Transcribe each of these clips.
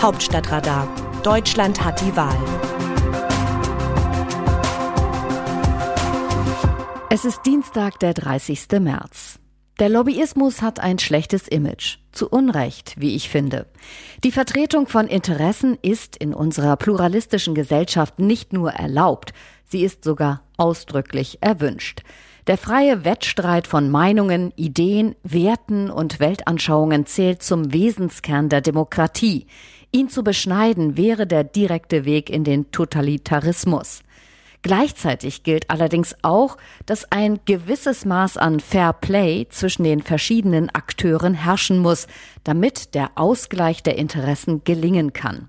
Hauptstadtradar. Deutschland hat die Wahl. Es ist Dienstag, der 30. März. Der Lobbyismus hat ein schlechtes Image. Zu Unrecht, wie ich finde. Die Vertretung von Interessen ist in unserer pluralistischen Gesellschaft nicht nur erlaubt, sie ist sogar ausdrücklich erwünscht. Der freie Wettstreit von Meinungen, Ideen, Werten und Weltanschauungen zählt zum Wesenskern der Demokratie. Ihn zu beschneiden wäre der direkte Weg in den Totalitarismus. Gleichzeitig gilt allerdings auch, dass ein gewisses Maß an Fair Play zwischen den verschiedenen Akteuren herrschen muss, damit der Ausgleich der Interessen gelingen kann.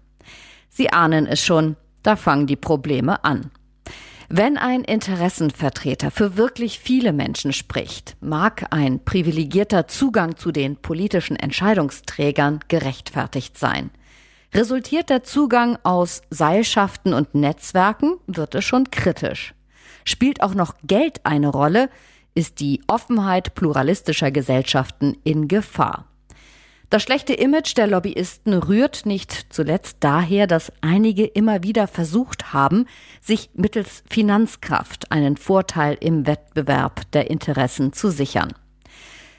Sie ahnen es schon, da fangen die Probleme an. Wenn ein Interessenvertreter für wirklich viele Menschen spricht, mag ein privilegierter Zugang zu den politischen Entscheidungsträgern gerechtfertigt sein. Resultiert der Zugang aus Seilschaften und Netzwerken, wird es schon kritisch. Spielt auch noch Geld eine Rolle, ist die Offenheit pluralistischer Gesellschaften in Gefahr. Das schlechte Image der Lobbyisten rührt nicht zuletzt daher, dass einige immer wieder versucht haben, sich mittels Finanzkraft einen Vorteil im Wettbewerb der Interessen zu sichern.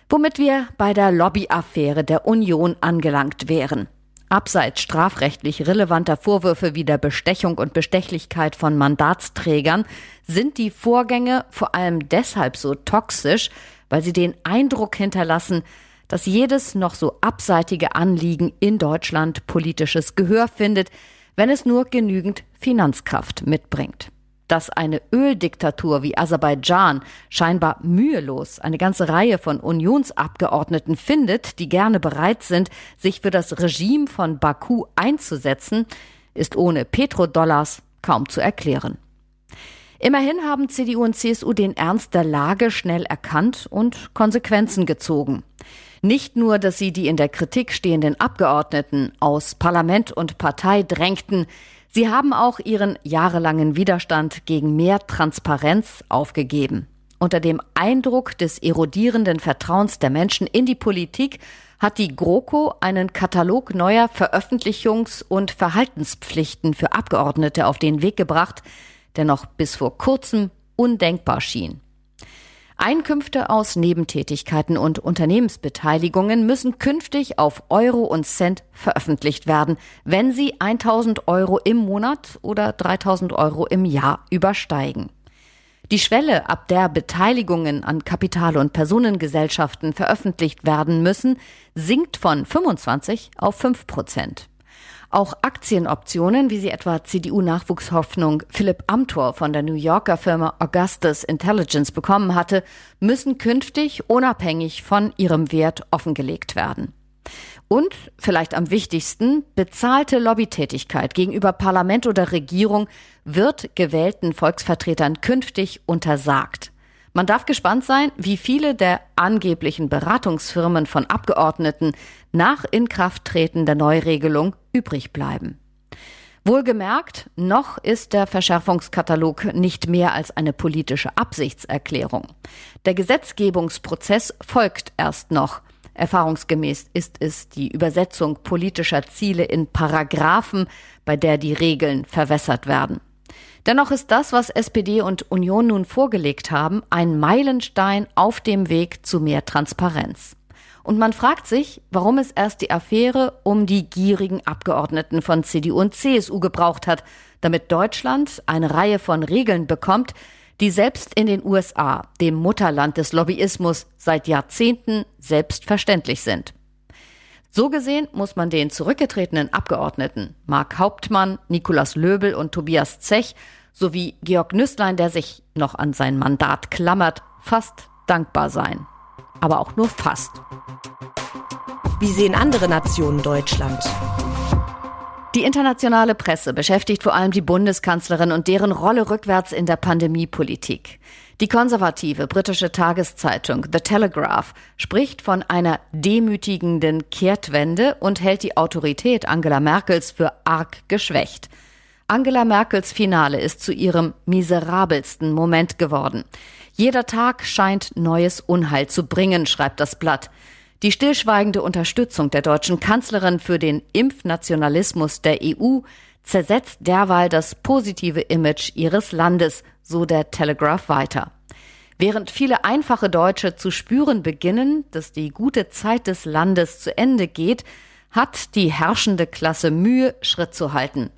Womit wir bei der Lobbyaffäre der Union angelangt wären. Abseits strafrechtlich relevanter Vorwürfe wie der Bestechung und Bestechlichkeit von Mandatsträgern sind die Vorgänge vor allem deshalb so toxisch, weil sie den Eindruck hinterlassen, dass jedes noch so abseitige Anliegen in Deutschland politisches Gehör findet, wenn es nur genügend Finanzkraft mitbringt dass eine Öldiktatur wie Aserbaidschan scheinbar mühelos eine ganze Reihe von Unionsabgeordneten findet, die gerne bereit sind, sich für das Regime von Baku einzusetzen, ist ohne Petrodollars kaum zu erklären. Immerhin haben CDU und CSU den Ernst der Lage schnell erkannt und Konsequenzen gezogen. Nicht nur, dass sie die in der Kritik stehenden Abgeordneten aus Parlament und Partei drängten, Sie haben auch ihren jahrelangen Widerstand gegen mehr Transparenz aufgegeben. Unter dem Eindruck des erodierenden Vertrauens der Menschen in die Politik hat die GroKo einen Katalog neuer Veröffentlichungs- und Verhaltenspflichten für Abgeordnete auf den Weg gebracht, der noch bis vor kurzem undenkbar schien. Einkünfte aus Nebentätigkeiten und Unternehmensbeteiligungen müssen künftig auf Euro und Cent veröffentlicht werden, wenn sie 1000 Euro im Monat oder 3000 Euro im Jahr übersteigen. Die Schwelle, ab der Beteiligungen an Kapital- und Personengesellschaften veröffentlicht werden müssen, sinkt von 25 auf 5 Prozent. Auch Aktienoptionen, wie sie etwa CDU-Nachwuchshoffnung Philipp Amthor von der New Yorker Firma Augustus Intelligence bekommen hatte, müssen künftig unabhängig von ihrem Wert offengelegt werden. Und, vielleicht am wichtigsten, bezahlte Lobbytätigkeit gegenüber Parlament oder Regierung wird gewählten Volksvertretern künftig untersagt. Man darf gespannt sein, wie viele der angeblichen Beratungsfirmen von Abgeordneten nach Inkrafttreten der Neuregelung übrig bleiben. Wohlgemerkt, noch ist der Verschärfungskatalog nicht mehr als eine politische Absichtserklärung. Der Gesetzgebungsprozess folgt erst noch. Erfahrungsgemäß ist es die Übersetzung politischer Ziele in Paragraphen, bei der die Regeln verwässert werden. Dennoch ist das, was SPD und Union nun vorgelegt haben, ein Meilenstein auf dem Weg zu mehr Transparenz. Und man fragt sich, warum es erst die Affäre um die gierigen Abgeordneten von CDU und CSU gebraucht hat, damit Deutschland eine Reihe von Regeln bekommt, die selbst in den USA, dem Mutterland des Lobbyismus, seit Jahrzehnten selbstverständlich sind. So gesehen muss man den zurückgetretenen Abgeordneten Mark Hauptmann, Nikolaus Löbel und Tobias Zech sowie Georg Nüßlein, der sich noch an sein Mandat klammert, fast dankbar sein. Aber auch nur fast. Wie sehen andere Nationen Deutschland? Die internationale Presse beschäftigt vor allem die Bundeskanzlerin und deren Rolle rückwärts in der Pandemiepolitik. Die konservative britische Tageszeitung The Telegraph spricht von einer demütigenden Kehrtwende und hält die Autorität Angela Merkels für arg geschwächt. Angela Merkels Finale ist zu ihrem miserabelsten Moment geworden. Jeder Tag scheint neues Unheil zu bringen, schreibt das Blatt. Die stillschweigende Unterstützung der deutschen Kanzlerin für den Impfnationalismus der EU zersetzt derweil das positive Image ihres Landes, so der Telegraph weiter. Während viele einfache Deutsche zu spüren beginnen, dass die gute Zeit des Landes zu Ende geht, hat die herrschende Klasse Mühe, Schritt zu halten.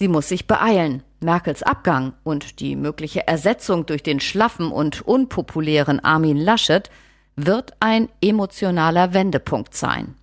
Sie muss sich beeilen. Merkels Abgang und die mögliche Ersetzung durch den schlaffen und unpopulären Armin Laschet wird ein emotionaler Wendepunkt sein.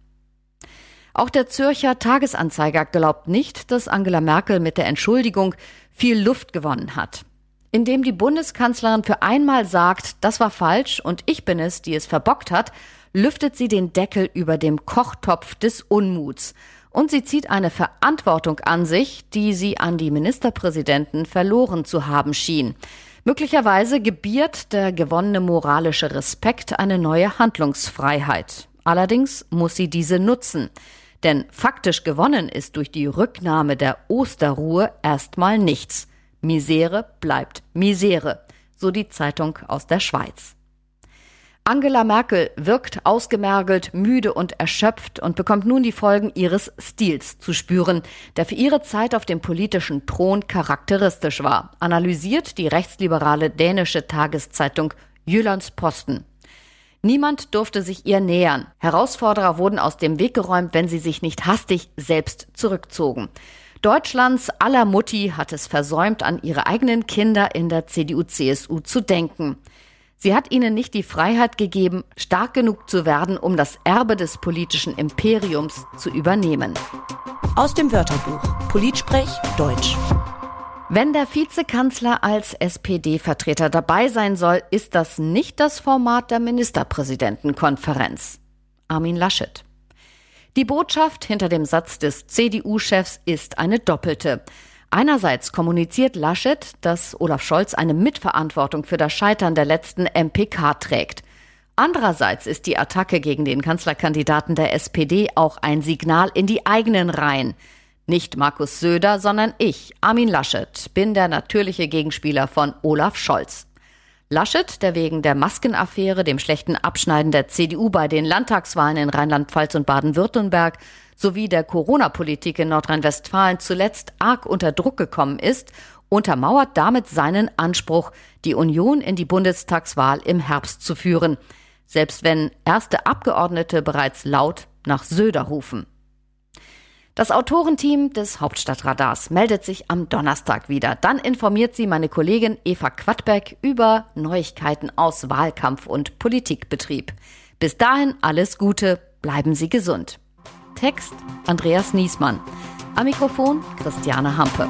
Auch der Zürcher Tagesanzeiger glaubt nicht, dass Angela Merkel mit der Entschuldigung viel Luft gewonnen hat. Indem die Bundeskanzlerin für einmal sagt, das war falsch und ich bin es, die es verbockt hat, lüftet sie den Deckel über dem Kochtopf des Unmuts und sie zieht eine Verantwortung an sich, die sie an die Ministerpräsidenten verloren zu haben schien. Möglicherweise gebiert der gewonnene moralische Respekt eine neue Handlungsfreiheit. Allerdings muss sie diese nutzen. Denn faktisch gewonnen ist durch die Rücknahme der Osterruhe erstmal nichts. Misere bleibt Misere, so die Zeitung aus der Schweiz. Angela Merkel wirkt ausgemergelt, müde und erschöpft und bekommt nun die Folgen ihres Stils zu spüren, der für ihre Zeit auf dem politischen Thron charakteristisch war, analysiert die rechtsliberale dänische Tageszeitung Jyllands Posten. Niemand durfte sich ihr nähern. Herausforderer wurden aus dem Weg geräumt, wenn sie sich nicht hastig selbst zurückzogen. Deutschlands aller Mutti hat es versäumt, an ihre eigenen Kinder in der CDU-CSU zu denken. Sie hat ihnen nicht die Freiheit gegeben, stark genug zu werden, um das Erbe des politischen Imperiums zu übernehmen. Aus dem Wörterbuch Politsprech Deutsch. Wenn der Vizekanzler als SPD-Vertreter dabei sein soll, ist das nicht das Format der Ministerpräsidentenkonferenz. Armin Laschet. Die Botschaft hinter dem Satz des CDU-Chefs ist eine doppelte. Einerseits kommuniziert Laschet, dass Olaf Scholz eine Mitverantwortung für das Scheitern der letzten MPK trägt. Andererseits ist die Attacke gegen den Kanzlerkandidaten der SPD auch ein Signal in die eigenen Reihen. Nicht Markus Söder, sondern ich, Armin Laschet, bin der natürliche Gegenspieler von Olaf Scholz. Laschet, der wegen der Maskenaffäre, dem schlechten Abschneiden der CDU bei den Landtagswahlen in Rheinland-Pfalz und Baden-Württemberg sowie der Corona-Politik in Nordrhein-Westfalen zuletzt arg unter Druck gekommen ist, untermauert damit seinen Anspruch, die Union in die Bundestagswahl im Herbst zu führen, selbst wenn erste Abgeordnete bereits laut nach Söder rufen. Das Autorenteam des Hauptstadtradars meldet sich am Donnerstag wieder. Dann informiert sie meine Kollegin Eva Quadbeck über Neuigkeiten aus Wahlkampf und Politikbetrieb. Bis dahin alles Gute, bleiben Sie gesund. Text Andreas Niesmann. Am Mikrofon Christiane Hampe.